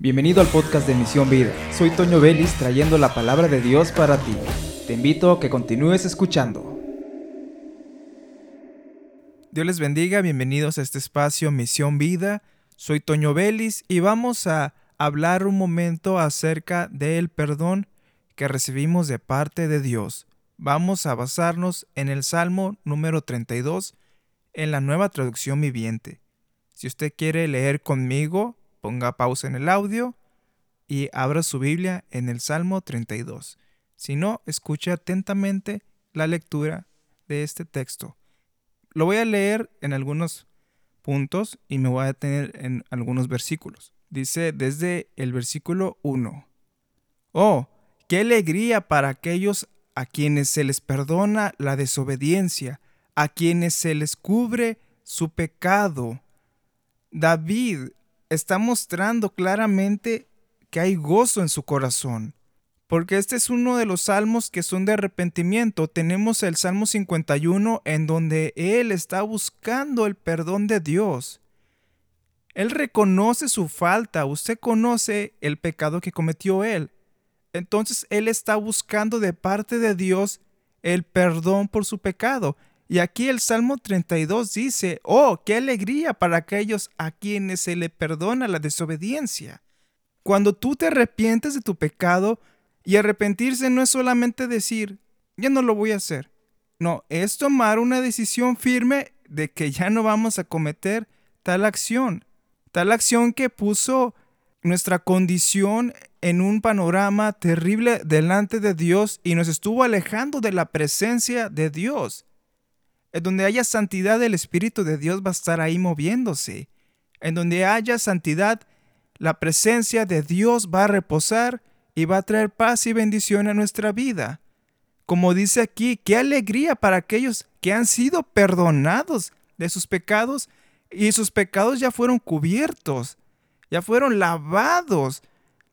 Bienvenido al podcast de Misión Vida. Soy Toño Vélez trayendo la palabra de Dios para ti. Te invito a que continúes escuchando. Dios les bendiga, bienvenidos a este espacio Misión Vida. Soy Toño Vélez y vamos a hablar un momento acerca del perdón que recibimos de parte de Dios. Vamos a basarnos en el Salmo número 32 en la nueva traducción viviente. Si usted quiere leer conmigo, ponga pausa en el audio y abra su Biblia en el Salmo 32. Si no, escuche atentamente la lectura de este texto. Lo voy a leer en algunos puntos y me voy a detener en algunos versículos. Dice desde el versículo 1. Oh, qué alegría para aquellos a quienes se les perdona la desobediencia, a quienes se les cubre su pecado. David está mostrando claramente que hay gozo en su corazón. Porque este es uno de los salmos que son de arrepentimiento. Tenemos el Salmo 51 en donde él está buscando el perdón de Dios. Él reconoce su falta, usted conoce el pecado que cometió él. Entonces él está buscando de parte de Dios el perdón por su pecado. Y aquí el Salmo 32 dice, oh, qué alegría para aquellos a quienes se le perdona la desobediencia. Cuando tú te arrepientes de tu pecado, y arrepentirse no es solamente decir, ya no lo voy a hacer. No, es tomar una decisión firme de que ya no vamos a cometer tal acción. Tal acción que puso nuestra condición en un panorama terrible delante de Dios y nos estuvo alejando de la presencia de Dios. En donde haya santidad, el Espíritu de Dios va a estar ahí moviéndose. En donde haya santidad, la presencia de Dios va a reposar y va a traer paz y bendición a nuestra vida. Como dice aquí, qué alegría para aquellos que han sido perdonados de sus pecados y sus pecados ya fueron cubiertos, ya fueron lavados.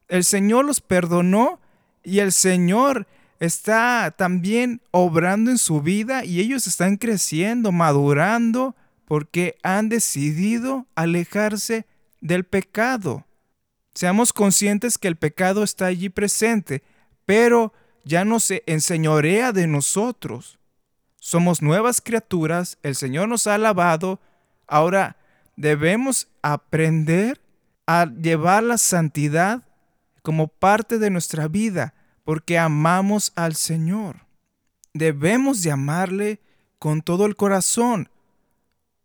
El Señor los perdonó y el Señor está también obrando en su vida y ellos están creciendo, madurando, porque han decidido alejarse del pecado. Seamos conscientes que el pecado está allí presente, pero ya no se enseñorea de nosotros. Somos nuevas criaturas, el Señor nos ha alabado, ahora debemos aprender a llevar la santidad como parte de nuestra vida porque amamos al Señor. Debemos de amarle con todo el corazón,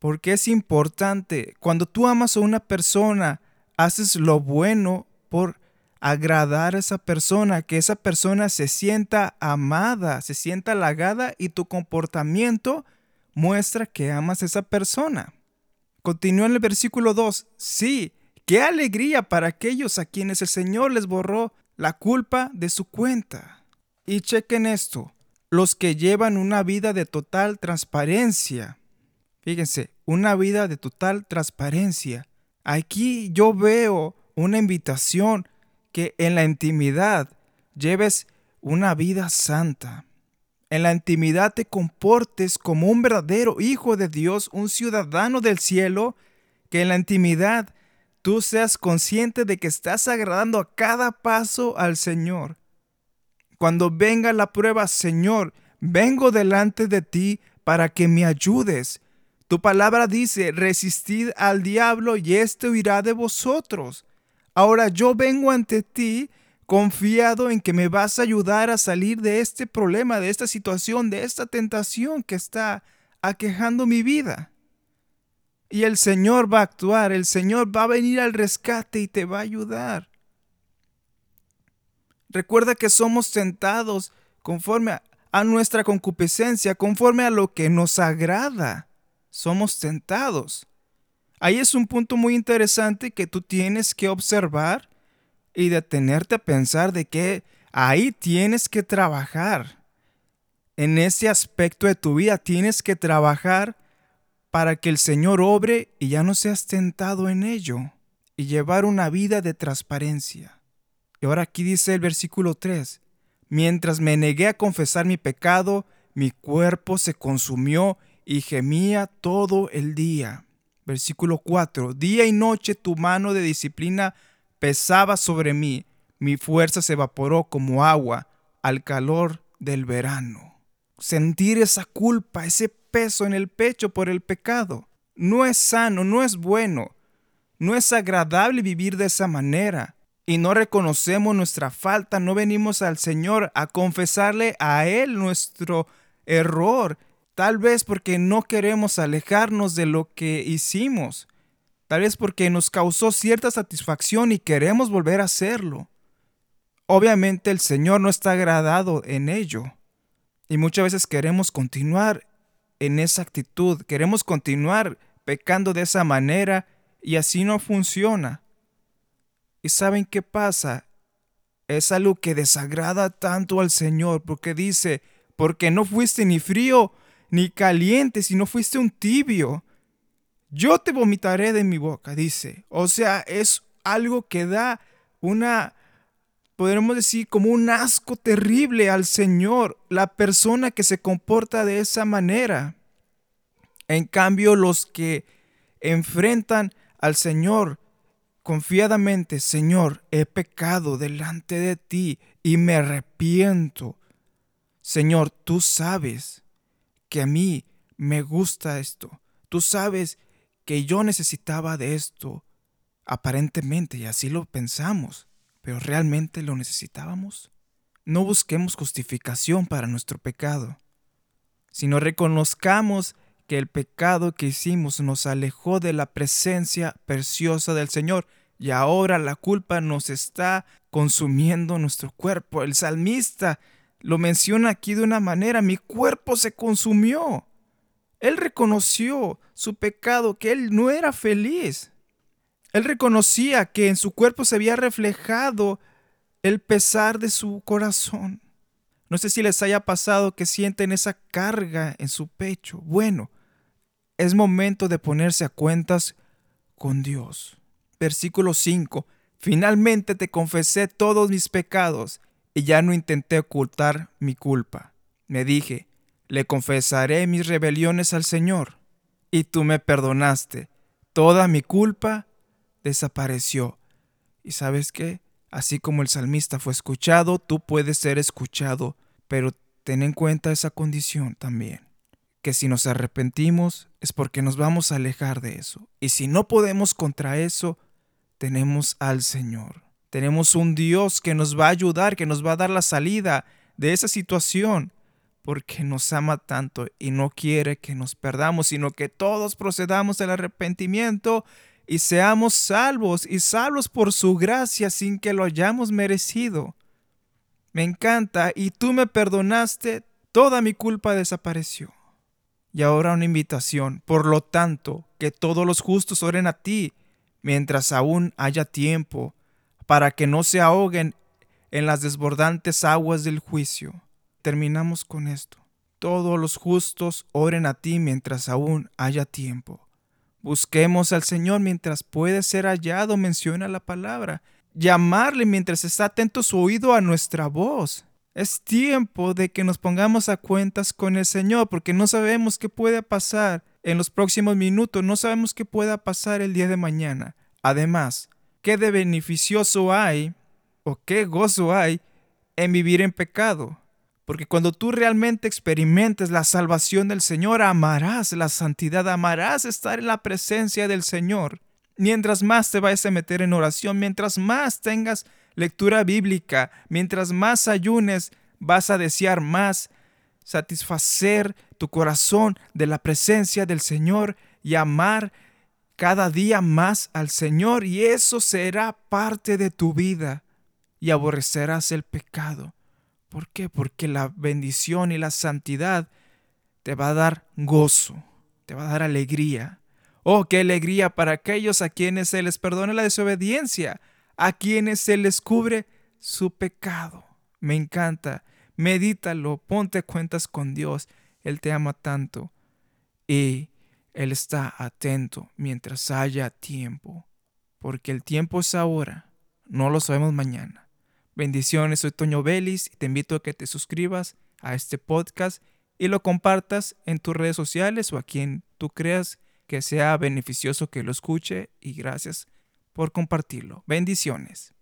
porque es importante. Cuando tú amas a una persona, haces lo bueno por agradar a esa persona, que esa persona se sienta amada, se sienta halagada y tu comportamiento muestra que amas a esa persona. Continúa en el versículo 2. Sí, qué alegría para aquellos a quienes el Señor les borró la culpa de su cuenta. Y chequen esto, los que llevan una vida de total transparencia. Fíjense, una vida de total transparencia. Aquí yo veo una invitación que en la intimidad lleves una vida santa. En la intimidad te comportes como un verdadero hijo de Dios, un ciudadano del cielo, que en la intimidad tú seas consciente de que estás agradando a cada paso al Señor. Cuando venga la prueba, Señor, vengo delante de ti para que me ayudes. Tu palabra dice, resistid al diablo y éste huirá de vosotros. Ahora yo vengo ante ti confiado en que me vas a ayudar a salir de este problema, de esta situación, de esta tentación que está aquejando mi vida. Y el Señor va a actuar, el Señor va a venir al rescate y te va a ayudar. Recuerda que somos tentados conforme a, nuestra concupiscencia, conforme a lo que nos agrada. Somos tentados. Ahí es un punto muy interesante que tú tienes que observar y detenerte a pensar de que ahí tienes que trabajar. En ese aspecto de tu vida tienes que trabajar para que el Señor obre y ya no seas tentado en ello y llevar una vida de transparencia. Y ahora aquí dice el versículo 3, mientras me negué a confesar mi pecado, mi cuerpo se consumió y gemía todo el día. Versículo 4, día y noche tu mano de disciplina pesaba sobre mí, mi fuerza se evaporó como agua al calor del verano. Sentir esa culpa, ese peso en el pecho por el pecado, no es sano, no es bueno, no es agradable vivir de esa manera. Y no reconocemos nuestra falta, no venimos al Señor a confesarle a Él nuestro error, tal vez porque no queremos alejarnos de lo que hicimos, tal vez porque nos causó cierta satisfacción y queremos volver a hacerlo. Obviamente el Señor no está agradado en ello. Y muchas veces queremos continuar en esa actitud, queremos continuar pecando de esa manera y así no funciona. ¿Y saben qué pasa? Es algo que desagrada tanto al Señor porque dice, porque no fuiste ni frío ni caliente, sino fuiste un tibio. Yo te vomitaré de mi boca, dice. O sea, es algo que da una podremos decir, como un asco terrible al Señor, la persona que se comporta de esa manera. En cambio, los que enfrentan al Señor confiadamente, Señor, he pecado delante de ti y me arrepiento. Señor, tú sabes que a mí me gusta esto. Tú sabes que yo necesitaba de esto, aparentemente, y así lo pensamos pero ¿realmente lo necesitábamos? No busquemos justificación para nuestro pecado, sino reconozcamos que el pecado que hicimos nos alejó de la presencia preciosa del Señor y ahora la culpa nos está consumiendo nuestro cuerpo. El salmista lo menciona aquí de una manera, mi cuerpo se consumió. Él reconoció su pecado, que él no era feliz. Él reconocía que en su cuerpo se había reflejado el pesar de su corazón. No sé si les haya pasado que sienten esa carga en su pecho. Bueno, es momento de ponerse a cuentas con Dios. Versículo 5. Finalmente te confesé todos mis pecados y ya no intenté ocultar mi culpa. Me dije, le confesaré mis rebeliones al Señor, y tú me perdonaste. Toda mi culpa desapareció. Y sabes qué? Así como el salmista fue escuchado, tú puedes ser escuchado, pero ten en cuenta esa condición también, que si nos arrepentimos es porque nos vamos a alejar de eso. Y si no podemos contra eso, tenemos al Señor. Tenemos un Dios que nos va a ayudar, que nos va a dar la salida de esa situación, porque nos ama tanto y no quiere que nos perdamos, sino que todos procedamos al arrepentimiento y seamos salvos y salvos por su gracia sin que lo hayamos merecido. Me encanta y tú me perdonaste, toda mi culpa desapareció. Y ahora una invitación, por lo tanto, que todos los justos oren a ti mientras aún haya tiempo, para que no se ahoguen en las desbordantes aguas del juicio. Terminamos con esto. Todos los justos oren a ti mientras aún haya tiempo. Busquemos al Señor mientras puede ser hallado, menciona la palabra. Llamarle mientras está atento su oído a nuestra voz. Es tiempo de que nos pongamos a cuentas con el Señor porque no sabemos qué puede pasar en los próximos minutos, no sabemos qué pueda pasar el día de mañana. Además, ¿qué de beneficioso hay o qué gozo hay en vivir en pecado? Porque cuando tú realmente experimentes la salvación del Señor, amarás la santidad, amarás estar en la presencia del Señor. Mientras más te vayas a meter en oración, mientras más tengas lectura bíblica, mientras más ayunes, vas a desear más satisfacer tu corazón de la presencia del Señor y amar cada día más al Señor y eso será parte de tu vida y aborrecerás el pecado. ¿Por qué? Porque la bendición y la santidad te va a dar gozo, te va a dar alegría. Oh, qué alegría para aquellos a quienes se les perdona la desobediencia, a quienes se les cubre su pecado. Me encanta. Medítalo, ponte cuentas con Dios. Él te ama tanto y Él está atento mientras haya tiempo, porque el tiempo es ahora, no lo sabemos mañana. Bendiciones, soy Toño Vélez y te invito a que te suscribas a este podcast y lo compartas en tus redes sociales o a quien tú creas que sea beneficioso que lo escuche y gracias por por compartirlo. Bendiciones.